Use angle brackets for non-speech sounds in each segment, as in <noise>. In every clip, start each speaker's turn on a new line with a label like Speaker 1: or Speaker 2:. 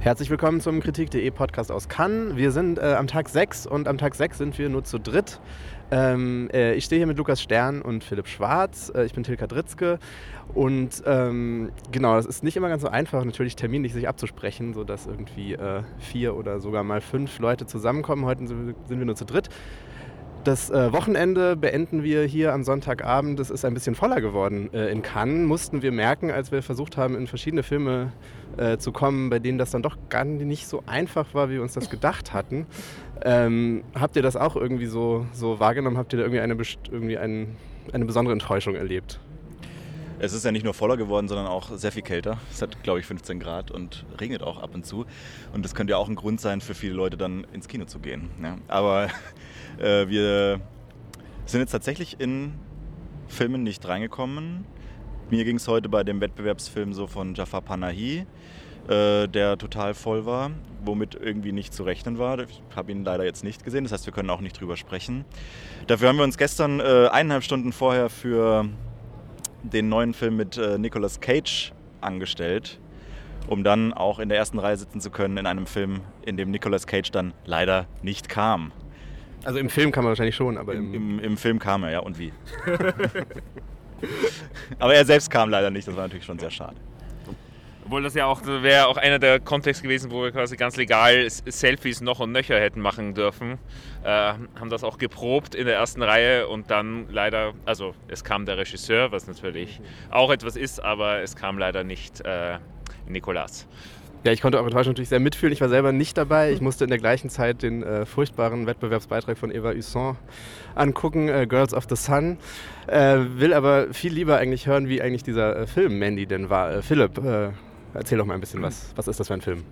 Speaker 1: Herzlich willkommen zum Kritik.de Podcast aus Cannes. Wir sind äh, am Tag 6 und am Tag 6 sind wir nur zu dritt. Ähm, äh, ich stehe hier mit Lukas Stern und Philipp Schwarz. Äh, ich bin Tilka Dritzke. Und ähm, genau, das ist nicht immer ganz so einfach, natürlich terminlich sich abzusprechen, sodass irgendwie äh, vier oder sogar mal fünf Leute zusammenkommen. Heute sind wir nur zu dritt. Das äh, Wochenende beenden wir hier am Sonntagabend. Es ist ein bisschen voller geworden äh, in Cannes. Mussten wir merken, als wir versucht haben, in verschiedene Filme äh, zu kommen, bei denen das dann doch gar nicht so einfach war, wie wir uns das gedacht hatten. Ähm, habt ihr das auch irgendwie so, so wahrgenommen? Habt ihr da irgendwie eine, irgendwie ein, eine besondere Enttäuschung erlebt?
Speaker 2: Es ist ja nicht nur voller geworden, sondern auch sehr viel kälter. Es hat, glaube ich, 15 Grad und regnet auch ab und zu. Und das könnte ja auch ein Grund sein, für viele Leute dann ins Kino zu gehen. Ja. Aber <laughs> äh, wir sind jetzt tatsächlich in Filmen nicht reingekommen. Mir ging es heute bei dem Wettbewerbsfilm so von Jafar Panahi, äh, der total voll war, womit irgendwie nicht zu rechnen war. Ich habe ihn leider jetzt nicht gesehen, das heißt, wir können auch nicht drüber sprechen. Dafür haben wir uns gestern äh, eineinhalb Stunden vorher für den neuen Film mit äh, Nicolas Cage angestellt, um dann auch in der ersten Reihe sitzen zu können in einem Film, in dem Nicolas Cage dann leider nicht kam.
Speaker 1: Also im Film kam er wahrscheinlich schon, aber
Speaker 2: im, im, im Film kam er, ja, und wie? <laughs> aber er selbst kam leider nicht, das war natürlich schon sehr schade.
Speaker 3: Obwohl das ja auch wäre auch einer der Kontexte gewesen, wo wir quasi ganz legal Selfies noch und nöcher hätten machen dürfen. Äh, haben das auch geprobt in der ersten Reihe und dann leider, also es kam der Regisseur, was natürlich auch etwas ist, aber es kam leider nicht äh, Nicolas.
Speaker 1: Ja, ich konnte eure Enttäuschung natürlich sehr mitfühlen. Ich war selber nicht dabei. Ich musste in der gleichen Zeit den äh, furchtbaren Wettbewerbsbeitrag von Eva Husson angucken, äh, Girls of the Sun. Äh, will aber viel lieber eigentlich hören, wie eigentlich dieser äh, Film Mandy denn war. Äh, Philipp, äh, Erzähl doch mal ein bisschen was. Was ist das für ein Film?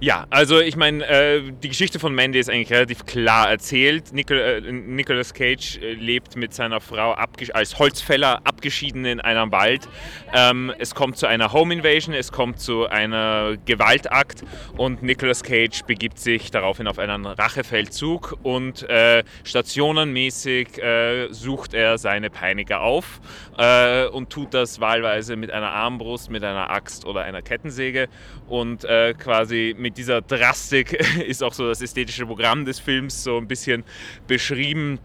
Speaker 3: Ja, also ich meine, äh, die Geschichte von Mandy ist eigentlich relativ klar erzählt. Nicol äh, Nicolas Cage äh, lebt mit seiner Frau als Holzfäller abgeschieden in einem Wald. Ähm, es kommt zu einer Home Invasion, es kommt zu einer Gewaltakt und Nicolas Cage begibt sich daraufhin auf einen Rachefeldzug und äh, stationenmäßig äh, sucht er seine Peiniger auf äh, und tut das wahlweise mit einer Armbrust, mit einer Axt oder einer Kettensäge und quasi mit dieser Drastik <laughs> ist auch so das ästhetische Programm des Films so ein bisschen beschrieben.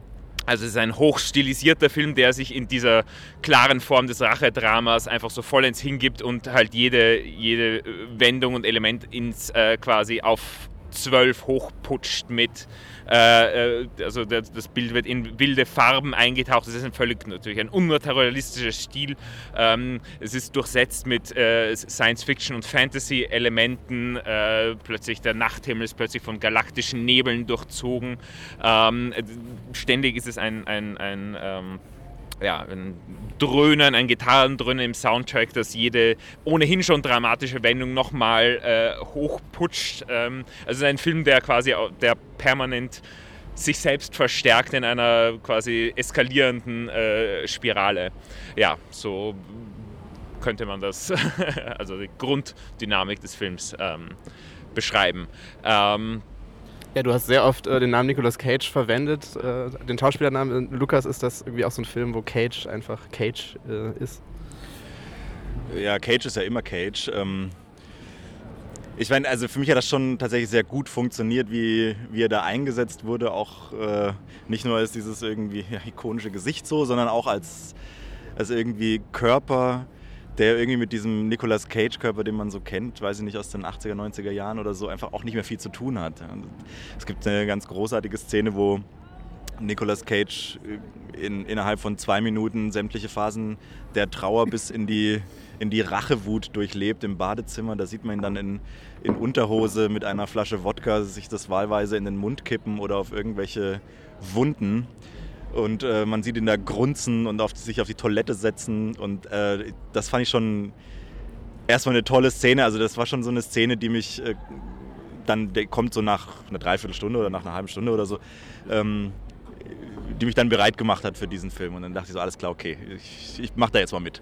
Speaker 3: Also es ist ein hochstilisierter Film, der sich in dieser klaren Form des Rachedramas einfach so vollends hingibt und halt jede, jede Wendung und Element ins äh, quasi auf zwölf hochputscht mit äh, äh, also das, das, Bild wird in wilde Farben eingetaucht. Das ist ein völlig natürlich ein unnaturalistischer Stil. Ähm, es ist durchsetzt mit äh, Science-Fiction und Fantasy-Elementen. Äh, plötzlich der Nachthimmel ist plötzlich von galaktischen Nebeln durchzogen. Ähm, ständig ist es ein, ein, ein ähm, ja, ein Dröhnen, ein Gitarrendröhnen im Soundtrack, das jede ohnehin schon dramatische Wendung nochmal äh, hochputscht. Ähm, also ein Film, der quasi der permanent sich selbst verstärkt in einer quasi eskalierenden äh, Spirale. Ja, so könnte man das, <laughs> also die Grunddynamik des Films ähm, beschreiben. Ähm,
Speaker 1: ja, du hast sehr oft äh, den Namen Nicolas Cage verwendet. Äh, den Schauspielernamen äh, Lukas, ist das irgendwie auch so ein Film, wo Cage einfach Cage äh, ist?
Speaker 2: Ja, Cage ist ja immer Cage. Ähm ich meine, also für mich hat das schon tatsächlich sehr gut funktioniert, wie, wie er da eingesetzt wurde. Auch äh, nicht nur als dieses irgendwie ja, ikonische Gesicht so, sondern auch als, als irgendwie Körper, der irgendwie mit diesem Nicolas Cage-Körper, den man so kennt, weiß ich nicht, aus den 80er, 90er Jahren oder so, einfach auch nicht mehr viel zu tun hat. Es gibt eine ganz großartige Szene, wo Nicolas Cage in, innerhalb von zwei Minuten sämtliche Phasen der Trauer bis in die, in die Rachewut durchlebt im Badezimmer. Da sieht man ihn dann in, in Unterhose mit einer Flasche Wodka sich das wahlweise in den Mund kippen oder auf irgendwelche Wunden. Und äh, man sieht ihn da grunzen und auf, sich auf die Toilette setzen. Und äh, das fand ich schon erstmal eine tolle Szene. Also das war schon so eine Szene, die mich äh, dann, der kommt so nach einer Dreiviertelstunde oder nach einer halben Stunde oder so, ähm, die mich dann bereit gemacht hat für diesen Film. Und dann dachte ich so, alles klar, okay, ich, ich mache da jetzt mal mit.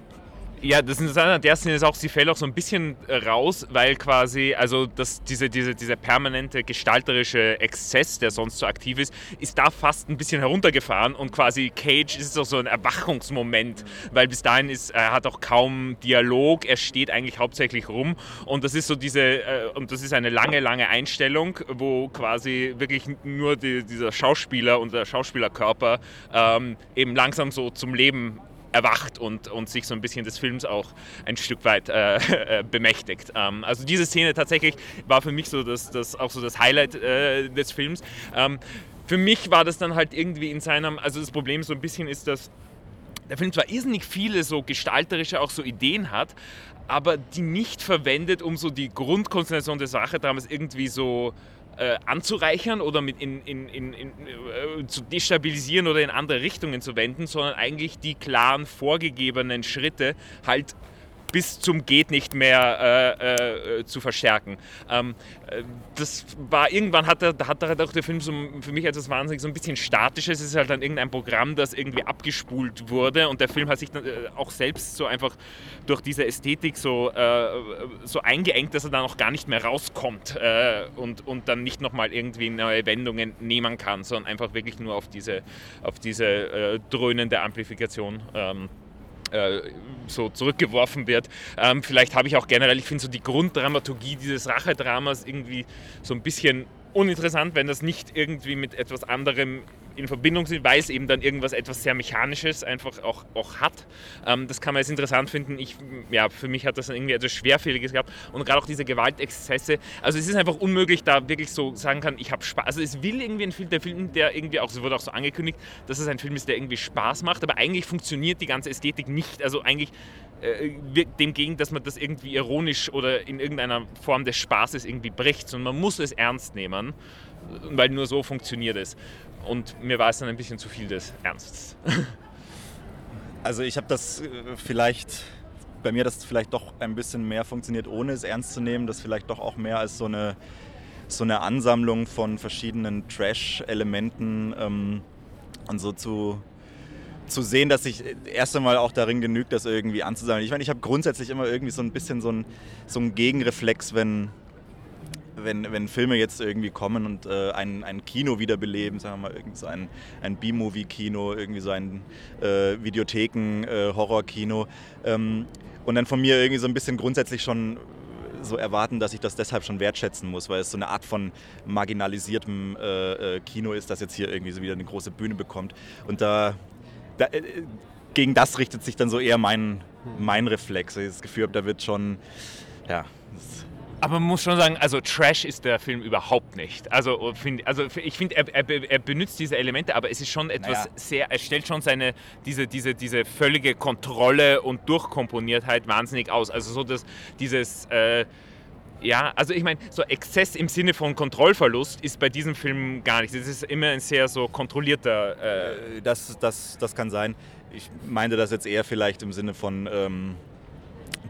Speaker 3: Ja, das Interessante an der Szene ist auch, sie fällt auch so ein bisschen raus, weil quasi, also das, diese, diese, dieser permanente gestalterische Exzess, der sonst so aktiv ist, ist da fast ein bisschen heruntergefahren und quasi Cage ist auch so ein Erwachungsmoment, weil bis dahin ist, er hat auch kaum Dialog, er steht eigentlich hauptsächlich rum und das ist so diese, äh, und das ist eine lange, lange Einstellung, wo quasi wirklich nur die, dieser Schauspieler und der Schauspielerkörper ähm, eben langsam so zum Leben erwacht und, und sich so ein bisschen des Films auch ein Stück weit äh, <laughs> äh, bemächtigt. Ähm, also diese Szene tatsächlich war für mich so das, das auch so das Highlight äh, des Films. Ähm, für mich war das dann halt irgendwie in seinem, also das Problem so ein bisschen ist, dass der Film zwar irrsinnig viele so gestalterische auch so Ideen hat, aber die nicht verwendet, um so die Grundkonstellation der Sache damals irgendwie so äh, anzureichern oder mit in, in, in, in äh, zu destabilisieren oder in andere Richtungen zu wenden, sondern eigentlich die klaren vorgegebenen Schritte halt bis zum geht nicht mehr äh, äh, zu verstärken. Ähm, äh, das war irgendwann hat er, hat er auch der Film so für mich etwas wahnsinnig so ein bisschen statisches. Es ist halt dann irgendein Programm, das irgendwie abgespult wurde und der Film hat sich dann äh, auch selbst so einfach durch diese Ästhetik so, äh, so eingeengt, dass er dann auch gar nicht mehr rauskommt äh, und, und dann nicht nochmal irgendwie neue Wendungen nehmen kann, sondern einfach wirklich nur auf diese, auf diese dröhnende Amplifikation. Ähm, äh, so zurückgeworfen wird. Ähm, vielleicht habe ich auch generell, ich finde so die Grunddramaturgie dieses Rachedramas irgendwie so ein bisschen uninteressant, wenn das nicht irgendwie mit etwas anderem in Verbindung sind, weil es eben dann irgendwas etwas sehr Mechanisches einfach auch, auch hat. Ähm, das kann man jetzt interessant finden. Ich, ja, für mich hat das dann irgendwie etwas Schwerfälliges gehabt und gerade auch diese Gewaltexzesse. Also es ist einfach unmöglich, da wirklich so sagen kann, ich habe Spaß. Also es will irgendwie ein Film, der Film, der irgendwie auch, es wurde auch so angekündigt, dass es ein Film ist, der irgendwie Spaß macht, aber eigentlich funktioniert die ganze Ästhetik nicht. Also eigentlich äh, dem gegen, dass man das irgendwie ironisch oder in irgendeiner Form des Spaßes irgendwie bricht, sondern man muss es ernst nehmen, weil nur so funktioniert es. Und mir war es dann ein bisschen zu viel des Ernstes. <laughs>
Speaker 2: Also ich habe das äh, vielleicht, bei mir das vielleicht doch ein bisschen mehr funktioniert, ohne es ernst zu nehmen, das vielleicht doch auch mehr als so eine, so eine Ansammlung von verschiedenen Trash-Elementen ähm, und so zu, zu sehen, dass sich erst einmal auch darin genügt, das irgendwie anzusammeln. Ich meine, ich habe grundsätzlich immer irgendwie so ein bisschen so ein, so ein Gegenreflex, wenn, wenn, wenn Filme jetzt irgendwie kommen und äh, ein, ein Kino wiederbeleben, sagen wir mal, irgend so ein, ein B-Movie-Kino, irgendwie so ein äh, Videotheken-Horror-Kino äh, ähm, und dann von mir irgendwie so ein bisschen grundsätzlich schon so erwarten, dass ich das deshalb schon wertschätzen muss, weil es so eine Art von marginalisiertem äh, äh, Kino ist, das jetzt hier irgendwie so wieder eine große Bühne bekommt. Und da, da äh, gegen das richtet sich dann so eher mein, mein Reflex. Ich das Gefühl habe, da wird schon, ja,
Speaker 3: aber man muss schon sagen, also Trash ist der Film überhaupt nicht. Also, find, also ich finde, er, er, er, benutzt diese Elemente, aber es ist schon etwas naja. sehr, er stellt schon seine, diese, diese, diese völlige Kontrolle und Durchkomponiertheit wahnsinnig aus. Also so dass dieses, äh, ja, also ich meine, so Exzess im Sinne von Kontrollverlust ist bei diesem Film gar nicht. Es ist immer ein sehr so kontrollierter...
Speaker 2: Äh das, das, das kann sein. Ich meinte das jetzt eher vielleicht im Sinne von... Ähm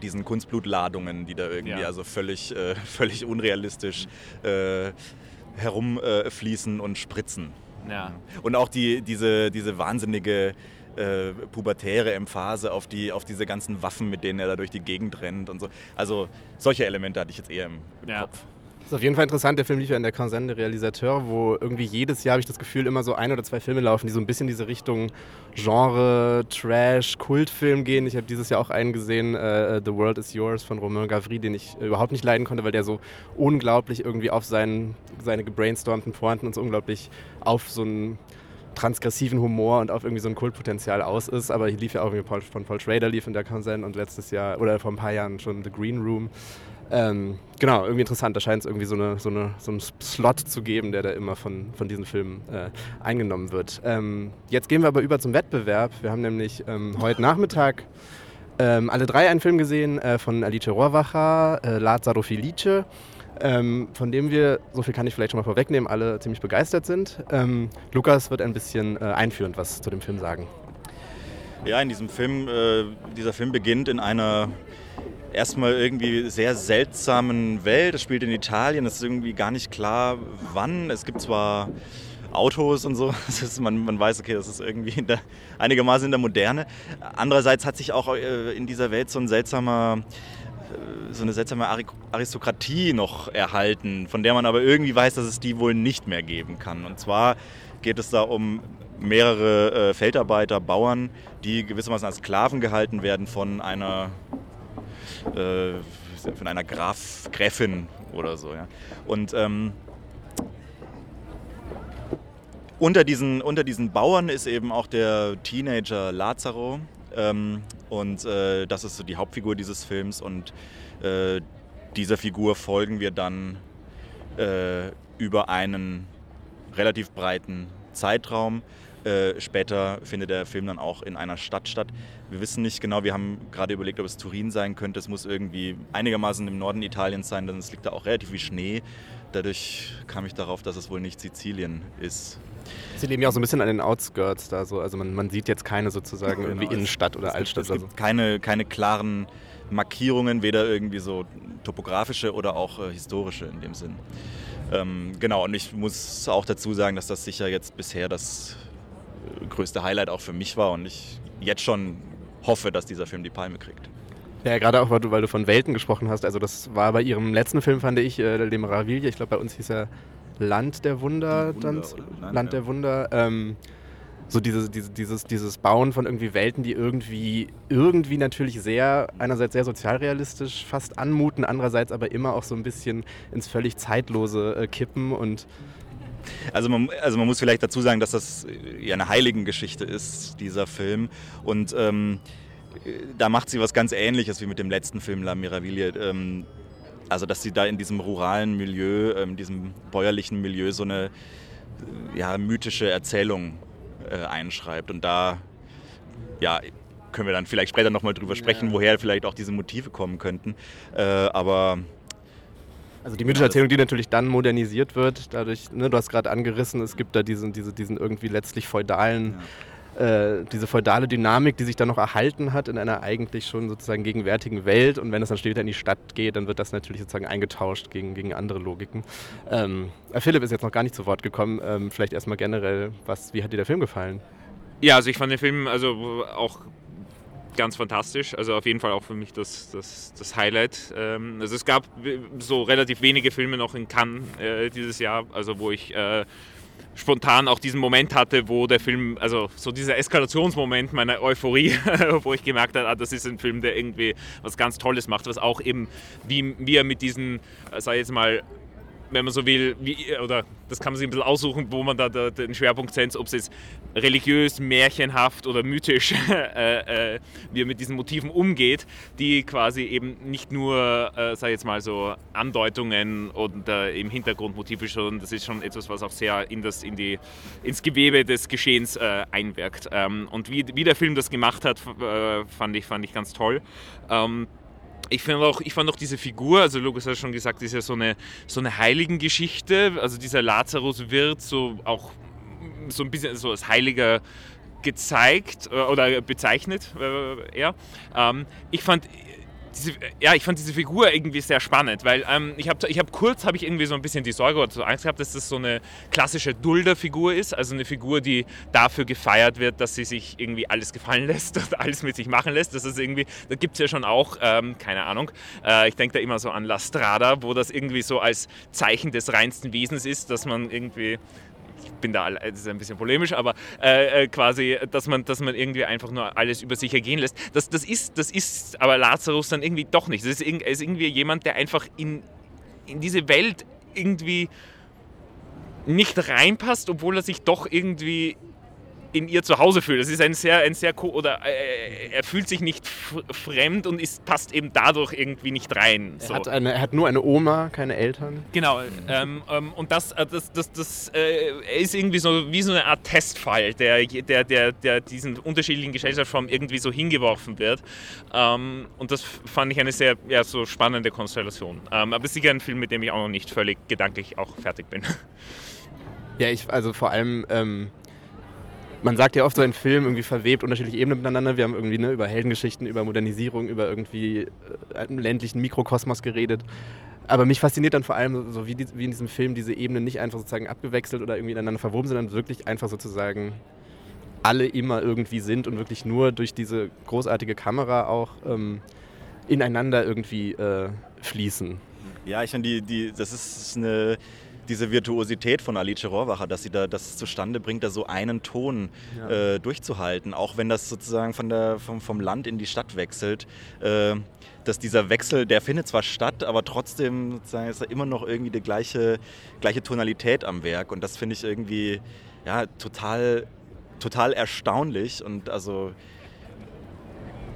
Speaker 2: diesen Kunstblutladungen, die da irgendwie ja. also völlig, äh, <laughs> völlig unrealistisch äh, herumfließen und spritzen. Ja. Und auch die, diese, diese wahnsinnige äh, pubertäre Emphase auf, die, auf diese ganzen Waffen, mit denen er da durch die Gegend rennt und so. Also solche Elemente hatte ich jetzt eher im, im ja. Kopf.
Speaker 1: Das ist auf jeden Fall interessant. Der Film lief ja in der Canzone de Realisateur, wo irgendwie jedes Jahr habe ich das Gefühl, immer so ein oder zwei Filme laufen, die so ein bisschen diese Richtung Genre, Trash, Kultfilm gehen. Ich habe dieses Jahr auch einen gesehen, uh, The World is Yours von Romain Gavry, den ich überhaupt nicht leiden konnte, weil der so unglaublich irgendwie auf seinen, seine gebrainstormten Pointen und so unglaublich auf so einen transgressiven Humor und auf irgendwie so ein Kultpotenzial aus ist. Aber hier lief ja auch irgendwie von Paul Schrader lief in der Canzone und letztes Jahr oder vor ein paar Jahren schon The Green Room. Ähm, genau, irgendwie interessant. Da scheint es irgendwie so, eine, so, eine, so einen Slot zu geben, der da immer von, von diesen Filmen äh, eingenommen wird. Ähm, jetzt gehen wir aber über zum Wettbewerb. Wir haben nämlich ähm, heute Nachmittag ähm, alle drei einen Film gesehen äh, von Alice Rohrwacher, äh, Lazaro Felice. Ähm, von dem wir, so viel kann ich vielleicht schon mal vorwegnehmen, alle ziemlich begeistert sind. Ähm, Lukas wird ein bisschen äh, einführend was zu dem Film sagen.
Speaker 2: Ja, in diesem Film, äh, dieser Film beginnt in einer erstmal irgendwie sehr seltsamen Welt. Es spielt in Italien, es ist irgendwie gar nicht klar, wann. Es gibt zwar Autos und so. <laughs> Ist, man, man, weiß, okay, das ist irgendwie der, einigermaßen in der Moderne. Andererseits hat sich auch äh, in dieser Welt so ein seltsamer so eine seltsame Aristokratie noch erhalten, von der man aber irgendwie weiß, dass es die wohl nicht mehr geben kann. Und zwar geht es da um mehrere äh, Feldarbeiter, Bauern, die gewissermaßen als Sklaven gehalten werden von einer, äh, von einer Graf, Gräfin oder so. Ja. Und ähm, unter, diesen, unter diesen Bauern ist eben auch der Teenager Lazaro. Ähm, und äh, das ist so die Hauptfigur dieses Films. Und äh, dieser Figur folgen wir dann äh, über einen relativ breiten Zeitraum. Äh, später findet der Film dann auch in einer Stadt statt. Wir wissen nicht genau, wir haben gerade überlegt, ob es Turin sein könnte. Es muss irgendwie einigermaßen im Norden Italiens sein, denn es liegt da auch relativ viel Schnee. Dadurch kam ich darauf, dass es wohl nicht Sizilien ist.
Speaker 1: Sie leben ja auch so ein bisschen an den Outskirts da so. Also man, man sieht jetzt keine sozusagen genau, irgendwie Innenstadt oder
Speaker 2: es
Speaker 1: Altstadt.
Speaker 2: Gibt, es gibt keine, keine klaren Markierungen, weder irgendwie so topografische oder auch äh, historische in dem Sinn. Ähm, genau, und ich muss auch dazu sagen, dass das sicher jetzt bisher das größte Highlight auch für mich war und ich jetzt schon hoffe, dass dieser Film die Palme kriegt.
Speaker 1: Ja, gerade auch, weil du, weil du von Welten gesprochen hast. Also das war bei ihrem letzten Film, fand ich, äh, Le Meraviglie. Ich glaube, bei uns hieß er Land der Wunder. Wunder dann, Land, der Wunder. Ähm, so diese, diese, dieses, dieses Bauen von irgendwie Welten, die irgendwie, irgendwie natürlich sehr, einerseits sehr sozialrealistisch fast anmuten, andererseits aber immer auch so ein bisschen ins völlig Zeitlose äh, kippen und
Speaker 2: also man, also man muss vielleicht dazu sagen, dass das ja eine Heiligengeschichte ist, dieser Film. Und ähm, da macht sie was ganz Ähnliches wie mit dem letzten Film La Miraviglie. Ähm, also dass sie da in diesem ruralen Milieu, in ähm, diesem bäuerlichen Milieu so eine ja, mythische Erzählung äh, einschreibt. Und da ja, können wir dann vielleicht später nochmal drüber sprechen, ja. woher vielleicht auch diese Motive kommen könnten. Äh, aber
Speaker 1: also die mythische Erzählung, die natürlich dann modernisiert wird, dadurch, ne, du hast gerade angerissen, es gibt da diesen, diese, diesen irgendwie letztlich feudalen, ja. äh, diese feudale Dynamik, die sich dann noch erhalten hat in einer eigentlich schon sozusagen gegenwärtigen Welt. Und wenn es dann später in die Stadt geht, dann wird das natürlich sozusagen eingetauscht gegen, gegen andere Logiken. Ähm, äh, Philipp ist jetzt noch gar nicht zu Wort gekommen. Ähm, vielleicht erstmal generell, was, wie hat dir der Film gefallen?
Speaker 3: Ja, also ich fand den Film also auch ganz fantastisch. Also auf jeden Fall auch für mich das, das, das Highlight. Ähm, also es gab so relativ wenige Filme noch in Cannes äh, dieses Jahr, also wo ich äh, spontan auch diesen Moment hatte, wo der Film, also so dieser Eskalationsmoment meiner Euphorie, <laughs> wo ich gemerkt habe, ah, das ist ein Film, der irgendwie was ganz Tolles macht, was auch eben, wie, wie er mit diesen, äh, sei jetzt mal, wenn man so will, wie, oder das kann man sich ein bisschen aussuchen, wo man da, da den Schwerpunkt setzt, ob es jetzt religiös, märchenhaft oder mythisch, <laughs> äh, äh, wie er mit diesen Motiven umgeht, die quasi eben nicht nur, äh, sag ich jetzt mal so, Andeutungen und äh, im Hintergrund Motive, sondern das ist schon etwas, was auch sehr in das, in die, ins Gewebe des Geschehens äh, einwirkt. Ähm, und wie, wie der Film das gemacht hat, äh, fand, ich, fand ich ganz toll. Ähm, ich, find auch, ich fand auch diese Figur, also Lukas hat schon gesagt, ist ja so eine, so eine Heiligengeschichte. Also dieser Lazarus wird so auch so ein bisschen so als Heiliger gezeigt äh, oder bezeichnet äh, er. Ähm, ich fand diese, ja, ich fand diese Figur irgendwie sehr spannend, weil ähm, ich habe ich hab kurz habe ich irgendwie so ein bisschen die Sorge oder so Angst gehabt, dass das so eine klassische Dulder-Figur ist, also eine Figur, die dafür gefeiert wird, dass sie sich irgendwie alles gefallen <laughs> lässt und alles mit sich machen lässt. Das ist irgendwie, da gibt es ja schon auch, ähm, keine Ahnung, äh, ich denke da immer so an La Strada, wo das irgendwie so als Zeichen des reinsten Wesens ist, dass man irgendwie ich bin da, das ist ein bisschen polemisch, aber äh, äh, quasi, dass man, dass man irgendwie einfach nur alles über sich ergehen lässt. Das, das, ist, das ist aber Lazarus dann irgendwie doch nicht. Das ist, ist irgendwie jemand, der einfach in, in diese Welt irgendwie nicht reinpasst, obwohl er sich doch irgendwie in ihr zu Hause fühlt. Das ist ein sehr, ein sehr oder äh, er fühlt sich nicht fremd und ist, passt eben dadurch irgendwie nicht rein.
Speaker 1: So. Er, hat eine, er hat nur eine Oma, keine Eltern.
Speaker 3: Genau. Ähm, ähm, und das, äh, das, das, das äh, ist irgendwie so wie so eine Art Testfall, der, der, der, der diesen unterschiedlichen Gesellschaftsformen irgendwie so hingeworfen wird. Ähm, und das fand ich eine sehr ja, so spannende Konstellation. Ähm, aber sicher ein Film, mit dem ich auch noch nicht völlig gedanklich auch fertig bin.
Speaker 1: Ja, ich, also vor allem ähm, man sagt ja oft so ein Film irgendwie verwebt unterschiedliche Ebenen miteinander. Wir haben irgendwie ne, über Heldengeschichten, über Modernisierung, über irgendwie äh, einen ländlichen Mikrokosmos geredet. Aber mich fasziniert dann vor allem, so wie, die, wie in diesem Film, diese Ebenen nicht einfach sozusagen abgewechselt oder irgendwie ineinander verwoben, sondern wirklich einfach sozusagen alle immer irgendwie sind und wirklich nur durch diese großartige Kamera auch ähm, ineinander irgendwie äh, fließen.
Speaker 2: Ja, ich die, die, das ist eine, diese Virtuosität von Alice Rohrwacher, dass sie da das zustande bringt, da so einen Ton ja. äh, durchzuhalten, auch wenn das sozusagen von der, vom, vom Land in die Stadt wechselt. Äh, dass dieser Wechsel, der findet zwar statt, aber trotzdem sozusagen ist da immer noch irgendwie die gleiche, gleiche Tonalität am Werk. Und das finde ich irgendwie ja, total total erstaunlich und also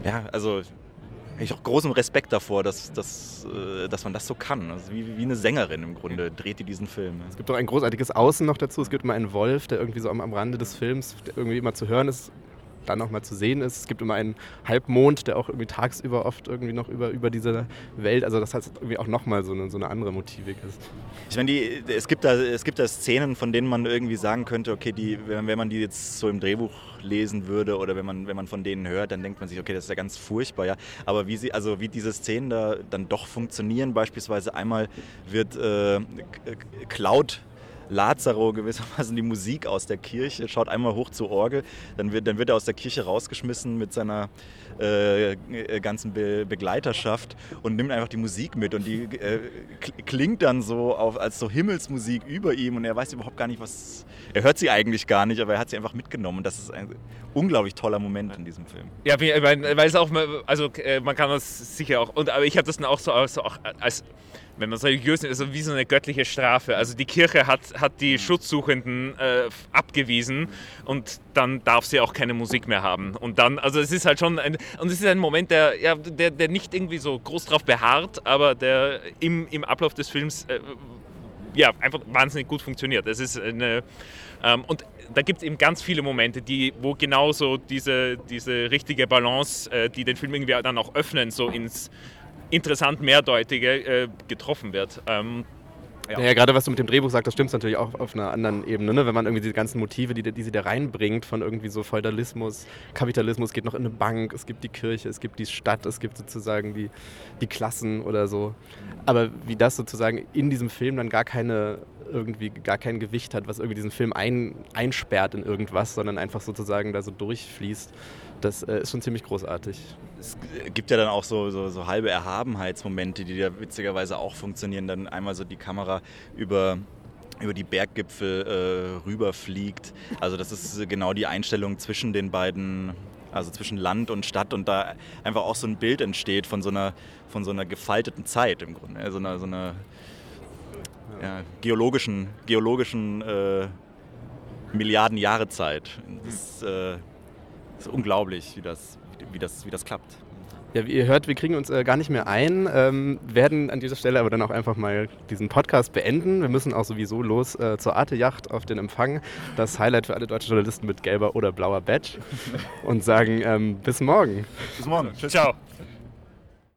Speaker 2: ja, also ich habe großen Respekt davor, dass, dass, äh, dass man das so kann. Also wie, wie eine Sängerin im Grunde dreht die diesen Film.
Speaker 1: Es gibt auch ein großartiges Außen noch dazu. Es gibt immer einen Wolf, der irgendwie so am, am Rande des Films irgendwie immer zu hören ist dann noch mal zu sehen ist. Es gibt immer einen Halbmond, der auch irgendwie tagsüber oft irgendwie noch über, über diese Welt, also das heißt irgendwie auch noch mal so eine, so eine andere Motivik ist.
Speaker 2: Ich meine, die, es, gibt da, es gibt da Szenen, von denen man irgendwie sagen könnte, okay, die, wenn, wenn man die jetzt so im Drehbuch lesen würde oder wenn man, wenn man von denen hört, dann denkt man sich, okay, das ist ja ganz furchtbar, ja. Aber wie sie, also wie diese Szenen da dann doch funktionieren, beispielsweise einmal wird äh, Cloud Lazaro gewissermaßen die Musik aus der Kirche, schaut einmal hoch zur Orgel, dann wird, dann wird er aus der Kirche rausgeschmissen mit seiner äh, ganzen Be Begleiterschaft und nimmt einfach die Musik mit und die äh, klingt dann so auf, als so Himmelsmusik über ihm und er weiß überhaupt gar nicht, was. Er hört sie eigentlich gar nicht, aber er hat sie einfach mitgenommen und das ist ein unglaublich toller Moment in diesem Film.
Speaker 3: Ja, weil es auch, also äh, man kann das sicher auch, und, aber ich habe das dann auch so, so auch als wenn man es religiös ist, also wie so eine göttliche Strafe. Also die Kirche hat, hat die mhm. Schutzsuchenden äh, abgewiesen und dann darf sie auch keine Musik mehr haben. Und dann, also es ist halt schon ein, und es ist ein Moment, der, ja, der, der nicht irgendwie so groß drauf beharrt, aber der im, im Ablauf des Films äh, ja, einfach wahnsinnig gut funktioniert. Es ist eine, ähm, und da gibt es eben ganz viele Momente, die, wo genauso diese, diese richtige Balance, äh, die den Film irgendwie dann auch öffnen, so ins interessant mehrdeutige äh, getroffen wird. Ähm,
Speaker 1: ja. ja, gerade was du mit dem Drehbuch sagst, das stimmt natürlich auch auf einer anderen Ebene, ne? wenn man irgendwie diese ganzen Motive, die, die sie da reinbringt, von irgendwie so Feudalismus, Kapitalismus, geht noch in eine Bank, es gibt die Kirche, es gibt die Stadt, es gibt sozusagen die, die Klassen oder so. Aber wie das sozusagen in diesem Film dann gar keine irgendwie gar kein Gewicht hat, was irgendwie diesen Film ein, einsperrt in irgendwas, sondern einfach sozusagen da so durchfließt. Das äh, ist schon ziemlich großartig.
Speaker 2: Es gibt ja dann auch so, so, so halbe Erhabenheitsmomente, die da witzigerweise auch funktionieren. Dann einmal so die Kamera über über die Berggipfel äh, rüberfliegt. Also das ist genau die Einstellung zwischen den beiden, also zwischen Land und Stadt und da einfach auch so ein Bild entsteht von so einer, von so einer gefalteten Zeit im Grunde. So einer, so einer ja, geologischen, geologischen äh, Milliarden Jahre Zeit. Das, äh, ist unglaublich, wie das, wie das, wie das klappt.
Speaker 1: Ja, wie ihr hört, wir kriegen uns äh, gar nicht mehr ein, ähm, werden an dieser Stelle aber dann auch einfach mal diesen Podcast beenden. Wir müssen auch sowieso los äh, zur Arte-Yacht auf den Empfang. Das Highlight für alle deutschen Journalisten mit gelber oder blauer Badge. Und sagen ähm, bis morgen.
Speaker 3: Bis morgen. Ciao.